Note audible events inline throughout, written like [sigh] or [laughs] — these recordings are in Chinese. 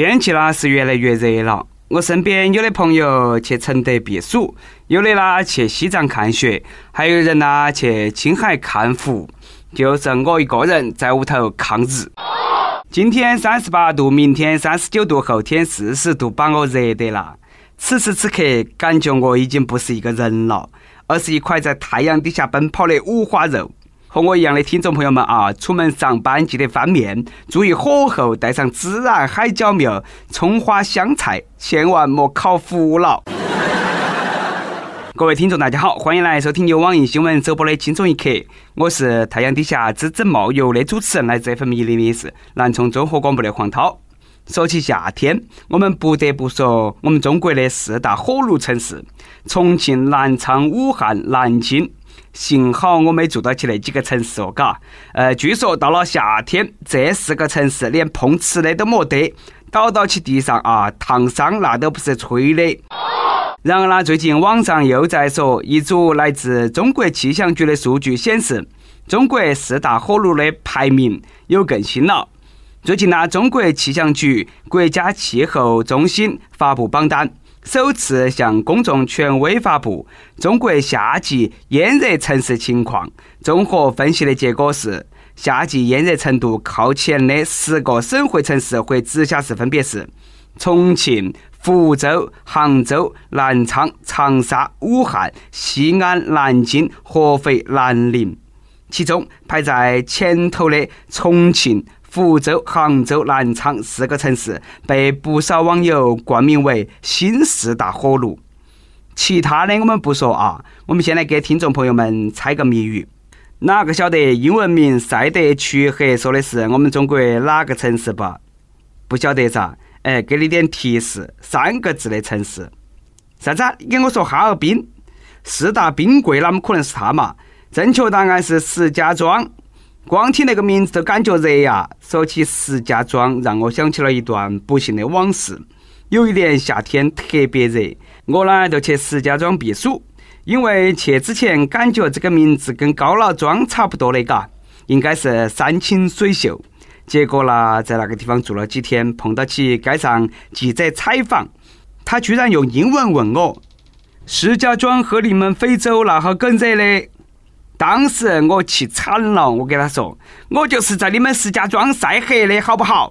天气呢是越来越热了。我身边有的朋友去承德避暑，有的呢去西藏看雪，还有人呢去青海看湖，就剩我一个人在屋头抗日。今天三十八度，明天三十九度，后天四十度，把我热得了。此时此刻，感觉我已经不是一个人了，而是一块在太阳底下奔跑的五花肉。和我一样的听众朋友们啊，出门上班记得翻面，注意火候，带上孜然、海椒面、葱花、香菜，千万莫烤糊了。[laughs] 各位听众，大家好，欢迎来收听由网易新闻首播的《轻松一刻》，我是太阳底下滋滋冒油的主持人，来自 FM 一零零四南充综合广播的黄涛。说起夏天，我们不得不说我们中国的四大火炉城市：重庆、南昌、武汉、南京。幸好我没住到起那几个城市哦，嘎。呃，据说到了夏天，这四个城市连碰瓷的都没得，倒到起地上啊，烫伤那都不是吹的。然而呢，最近网上又在说，一组来自中国气象局的数据显示，中国四大火炉的排名有更新了。最近呢，中国气象局国家气候中心发布榜单。首次向公众权威发布中国夏季炎热城市情况。综合分析的结果是，夏季炎热程度靠前的十个省会城市或直辖市分别是：重庆、福州、杭州、南昌、长沙、武汉、西安、南京、合肥、南宁。其中排在前头的重庆。福州、杭州、南昌四个城市被不少网友冠名为“新四大火炉”。其他的我们不说啊，我们先来给听众朋友们猜个谜语：哪个晓得英文名赛德曲河说的是我们中国哪个城市不？不晓得噻？哎，给你点提示，三个字的城市。啥子？你跟我说哈尔滨？四大冰柜哪么可能是它嘛？正确答案是石家庄。光听那个名字都感觉热呀！说起石家庄，让我想起了一段不幸的往事。有一年夏天特别热，我呢就去石家庄避暑。因为去之前感觉这个名字跟高老庄差不多的嘎，应该是山清水秀。结果呢，在那个地方住了几天，碰到起街上记者采访，他居然用英文问我：“石家庄和你们非洲哪哈更热嘞？”当时我气惨了，我给他说：“我就是在你们石家庄晒黑的，好不好？”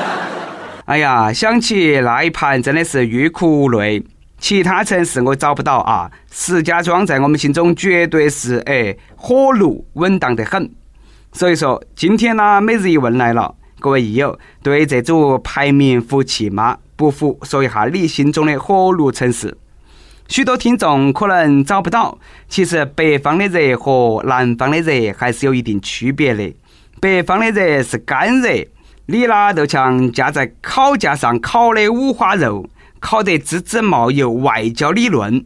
[laughs] 哎呀，想起那一盘真的是欲哭无泪。其他城市我找不到啊，石家庄在我们心中绝对是哎火炉稳当得很。所以说，今天呢，每日一问来了，各位益友对这组排名服气吗？不服，说一下你心中的火炉城市。许多听众可能找不到，其实北方的热和南方的热还是有一定区别的。北方的热是干热，你呢就像架在烤架上烤的五花肉，烤得滋滋冒油，外焦里嫩；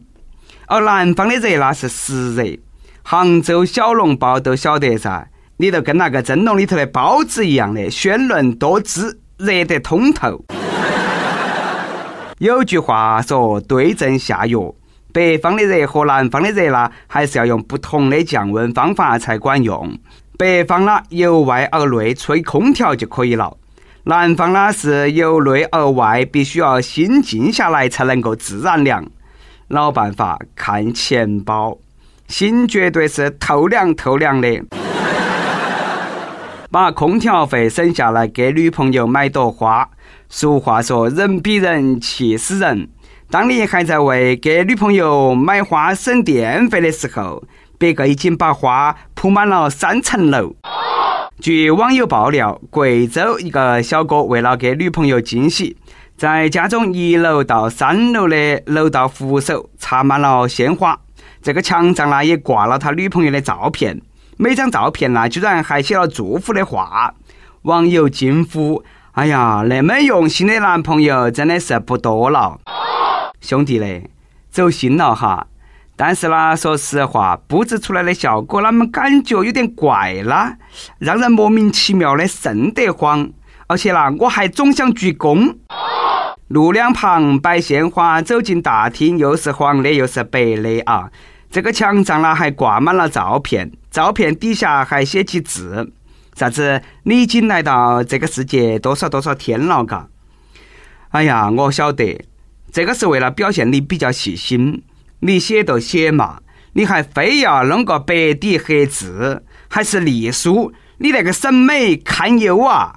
而南方的热那是湿热，杭州小笼包都晓得噻，你就跟那个蒸笼里头的包子一样的鲜嫩多汁，热得通透。有句话说：“对症下药。”北方的热和南方的热呢，还是要用不同的降温方法才管用。北方呢，由外而内吹空调就可以了；南方呢，是由内而外必须要心静下来才能够自然凉。老办法，看钱包，心绝对是透凉透凉的。[laughs] 把空调费省下来，给女朋友买朵花。俗话说：“人比人气死人。”当你还在为给女朋友买花省电费的时候，别个已经把花铺满了三层楼。据网友爆料，贵州一个小哥为了给女朋友惊喜，在家中一楼到三楼的楼道扶手插满了鲜花，这个墙上呢也挂了他女朋友的照片，每张照片呢居然还写了祝福的话。网友惊呼。哎呀，那么用心的男朋友真的是不多了，兄弟嘞，走心了哈。但是呢，说实话，布置出来的效果，啷么感觉有点怪啦，让人莫名其妙的瘆得慌。而且呢，我还总想鞠躬。路两旁摆鲜花，走进大厅，又是黄的又是白的啊。这个墙上呢还挂满了照片，照片底下还写起字。啥子你已经来到这个世界多少多少天了，嘎？哎呀，我晓得，这个是为了表现你比较细心，你写都写嘛，你还非要弄个白底黑字，还是隶书，你那个审美堪忧啊！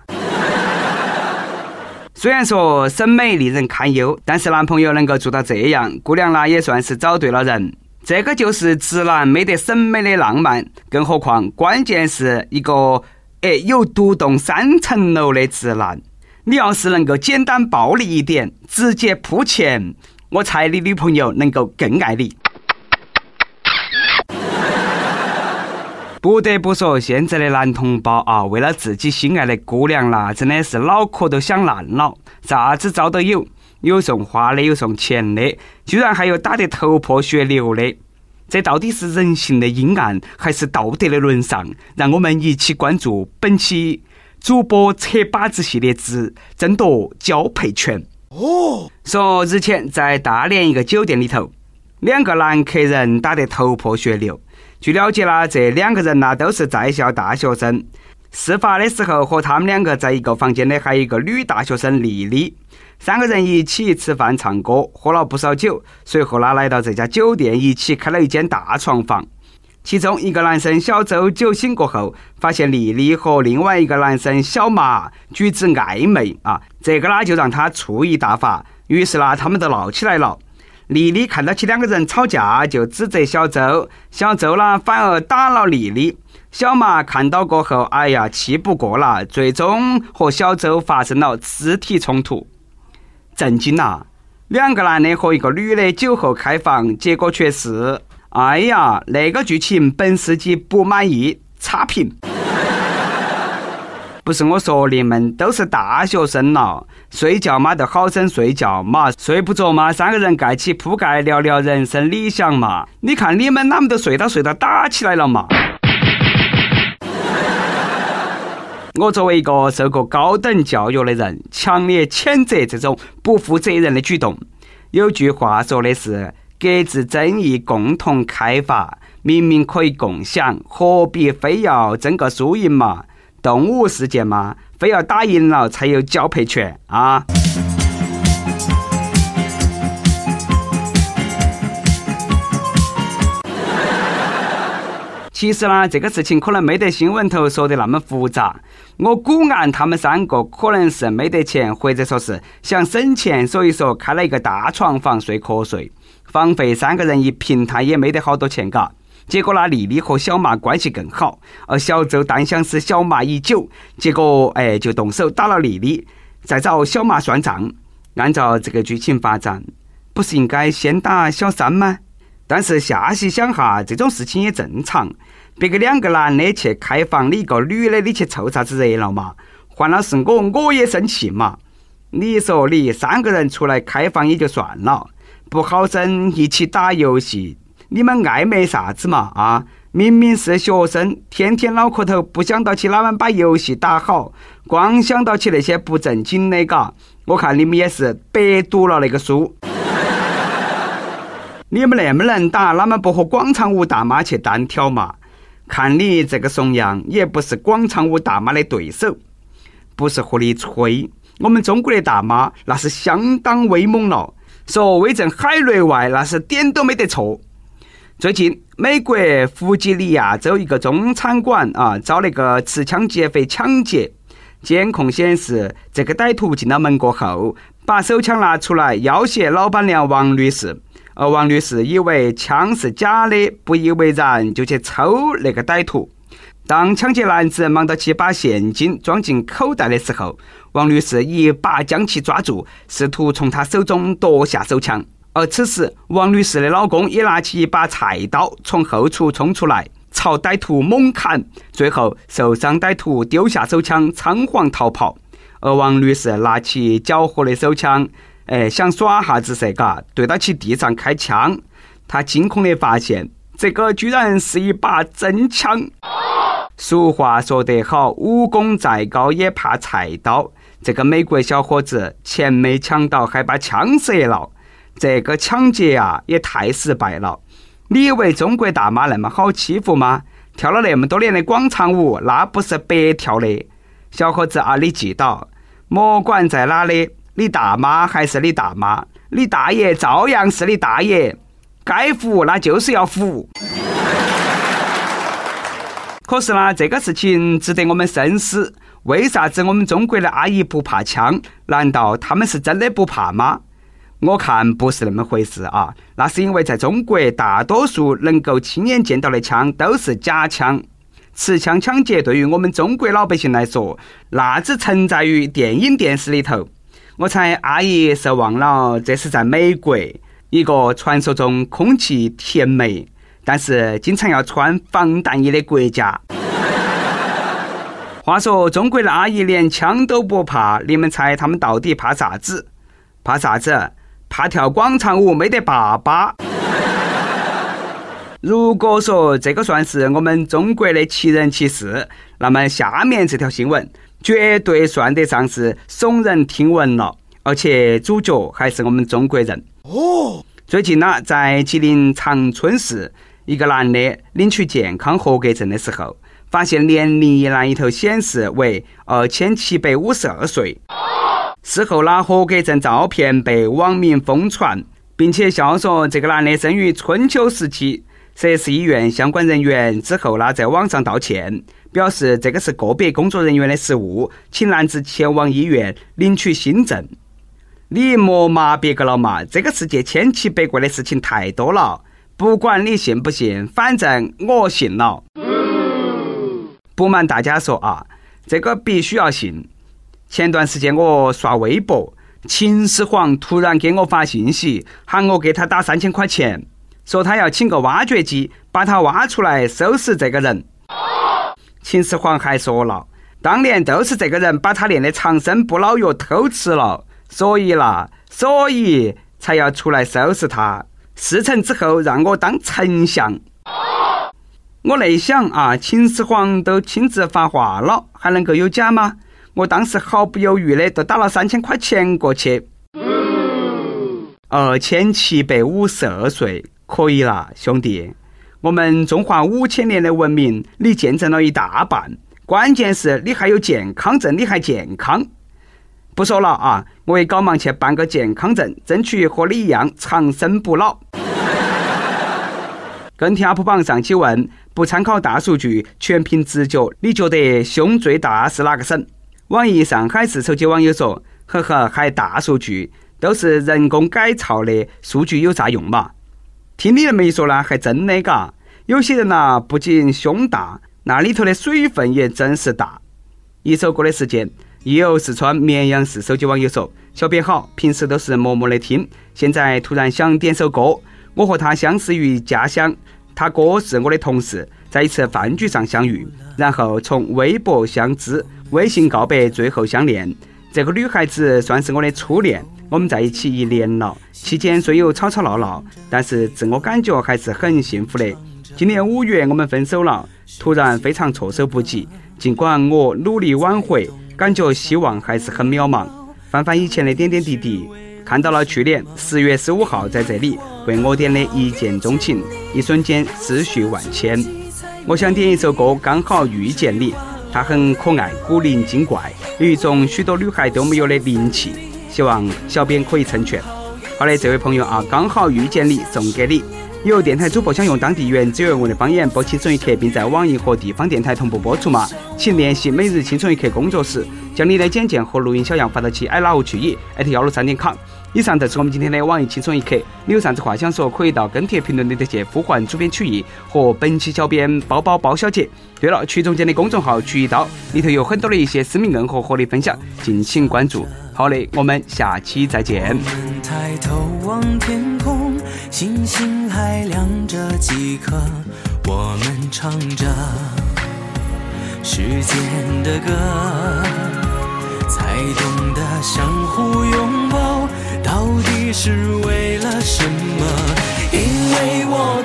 虽然说审美令人堪忧，但是男朋友能够做到这样，姑娘呢也算是找对了人。这个就是直男没得审美的浪漫，更何况关键是一个哎有独栋三层楼的直男。你要是能够简单暴力一点，直接铺钱，我猜你女朋友能够更爱你。不得不说，现在的男同胞啊，为了自己心爱的姑娘啦，真的是脑壳都想烂了，啥子招都有，有送花的，有送钱的，居然还有打得头破血流的。这到底是人性的阴暗，还是道德的沦丧？让我们一起关注本期主播扯把子系列之争夺交配权。哦，说日前在大连一个酒店里头，两个男客人打得头破血流。据了解呢，这两个人呢都是在校大学生。事发的时候和他们两个在一个房间的还有一个女大学生丽丽，三个人一起吃饭、唱歌，喝了不少酒。随后呢来到这家酒店，一起开了一间大床房。其中一个男生小周酒醒过后，发现丽丽和另外一个男生小马举止暧昧啊，这个呢就让他醋意大发，于是呢他们都闹起来了。丽丽看到起两个人吵架，就指责小周，小周呢反而打了丽丽。小马看到过后，哎呀，气不过了，最终和小周发生了肢体冲突。震惊呐！两个男的和一个女的酒后开房，结果却是，哎呀，那个剧情本司机不满意，差评。[laughs] 不是我说你们都是大学生了，睡觉嘛就好生睡觉嘛，睡不着嘛三个人盖起铺盖聊聊人生理想嘛。你看你们哪么都睡到睡到打起来了嘛？我作为一个受过高等教育的人，强烈谴责这种不负责任的举动。有句话说的是“各自争议，共同开发”，明明可以共享，何必非要争个输赢嘛？动物世界嘛，非要打赢了才有交配权啊！其实呢，这个事情可能没得新闻头说的那么复杂。我估按他们三个可能是没得钱，或者说是想省钱，所以说开了一个大床房睡瞌睡，房费三个人一平，摊也没得好多钱，嘎。结果呢，丽丽和小马关系更好，而小周单想是小马已久，结果哎就动手打了丽丽，再找小马算账。按照这个剧情发展，不是应该先打小三吗？但是下细想哈，这种事情也正常。别个两个男的去开房，你一个女的，你去凑啥子热闹嘛？换了是我，我也生气嘛。你说你三个人出来开房也就算了，不好生一起打游戏。你们暧昧啥子嘛？啊，明明是学生，天天脑壳头不想到起哪们把游戏打好，光想到起那些不正经的嘎。我看你们也是白读了那个书。你们那么能打，哪么不和广场舞大妈去单挑嘛？看你这个怂样，也不是广场舞大妈的对手。不是和你吹，我们中国的大妈那是相当威猛了，说威震海内外，那是点都没得错。最近，美国弗吉尼亚州一个中餐馆啊遭那个持枪劫匪抢劫。监控显示，这个歹徒进了门过后，把手枪拿出来要挟老板娘王女士。而王女士以为枪是假的，不以为然，就去抽那个歹徒。当抢劫男子忙到去把现金装进口袋的时候，王女士一把将其抓住，试图从他手中夺下手枪。而此时，王女士的老公也拿起一把菜刀，从后厨冲出来，朝歹徒猛砍。最后，受伤歹徒丢下手枪，仓皇逃跑。而王女士拿起缴获的手枪，哎，想耍哈子噻，嘎，对到起地上开枪。他惊恐地发现，这个居然是一把真枪。俗话说得好，武功再高也怕菜刀。这个美国小伙子钱没抢到，还把枪折了。这个抢劫啊，也太失败了！你以为中国大妈那么好欺负吗？跳了那么多年的广场舞，那不是白跳的。小伙子啊，你记到，莫管在哪里，你大妈还是你大妈，你大爷照样是你大爷，该服那就是要服。可是呢，这个事情值得我们深思。为啥子我们中国的阿姨不怕枪？难道他们是真的不怕吗？我看不是那么回事啊！那是因为在中国，大多数能够亲眼见到的枪都是假枪。持枪抢劫对于我们中国老百姓来说，那只存在于电影电视里头。我猜阿姨是忘了，这是在美国一个传说中空气甜美，但是经常要穿防弹衣的国家。[laughs] 话说，中国的阿姨连枪都不怕，你们猜他们到底怕啥子？怕啥子？怕跳广场舞没得爸爸。如果说这个算是我们中国的奇人奇事，那么下面这条新闻绝对算得上是耸人听闻了，而且主角还是我们中国人。哦，最近呢，在吉林长春市，一个男的领取健康合格证的时候。发现年龄一栏里头显示为二千七百五十二岁。事后呢，合格证照片被网民疯传，并且笑说这个男的生于春秋时期。涉事医院相关人员之后呢，在网上道歉，表示这个是个别工作人员的失误，请男子前往医院领取新证。你莫骂别个了嘛，这个世界千奇百怪的事情太多了，不管你信不信，反正我信了。不瞒大家说啊，这个必须要信。前段时间我刷微博，秦始皇突然给我发信息，喊我给他打三千块钱，说他要请个挖掘机把他挖出来收拾这个人。秦始皇还说了，当年都是这个人把他练的长生不老药偷吃了，所以啦，所以才要出来收拾他。事成之后，让我当丞相。我内想啊，秦始皇都亲自发话了，还能够有假吗？我当时毫不犹豫的就打了三千块钱过去。二千七百五十二岁，可以啦，兄弟。我们中华五千年的文明，你见证了一大半。关键是你还有健康证，你还健康。不说了啊，我也赶忙去办个健康证，争取和你一样长生不老。[laughs] 跟天普榜上期问。不参考大数据，全凭直觉。你觉得胸最大是哪个省？网易上海市手机网友说：“呵呵，还大数据，都是人工改造的，数据有啥用嘛？”听你那么一说呢，还真的嘎。有些人呐，不仅胸大，那里头的水分也真是大。一首歌的时间，有四川绵阳市手机网友说：“小编好，平时都是默默的听，现在突然想点首歌。我和他相识于家乡。”他哥是我的同事，在一次饭局上相遇，然后从微博相知，微信告白，最后相恋。这个女孩子算是我的初恋，我们在一起一年了，期间虽有吵吵闹闹，但是自我感觉还是很幸福的。今年五月我们分手了，突然非常措手不及。尽管我努力挽回，感觉希望还是很渺茫。翻翻以前的点点滴滴。看到了去年十月十五号在这里为我点的一见钟情，一瞬间思绪万千。我想点一首歌，刚好遇见你。它很可爱，古灵精怪，有一种许多女孩都没有的灵气。希望小编可以成全。好的，这位朋友啊，刚好遇见你，送给你。有电台主播想用当地原汁原味的方言播《青春一刻》，并在网易和地方电台同步播出吗？请联系每日《青春一刻》工作室，将你的简介和录音小样发到其 i love 去以艾特幺六三点 com。以上就是我们今天的网易《青春一刻》，你有啥子话想说，可以到跟帖评论里头去呼唤主编曲艺和本期小编包包包小姐。对了，曲总监的公众号“曲一刀”里头有很多的一些私密硬核和你分享，敬请关注。好嘞，我们下期再见。抬头望天空，星星还亮着几颗，我们唱着时间的歌，才懂得相互拥抱，到底是为了什么？因为我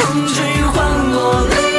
风吹花落泪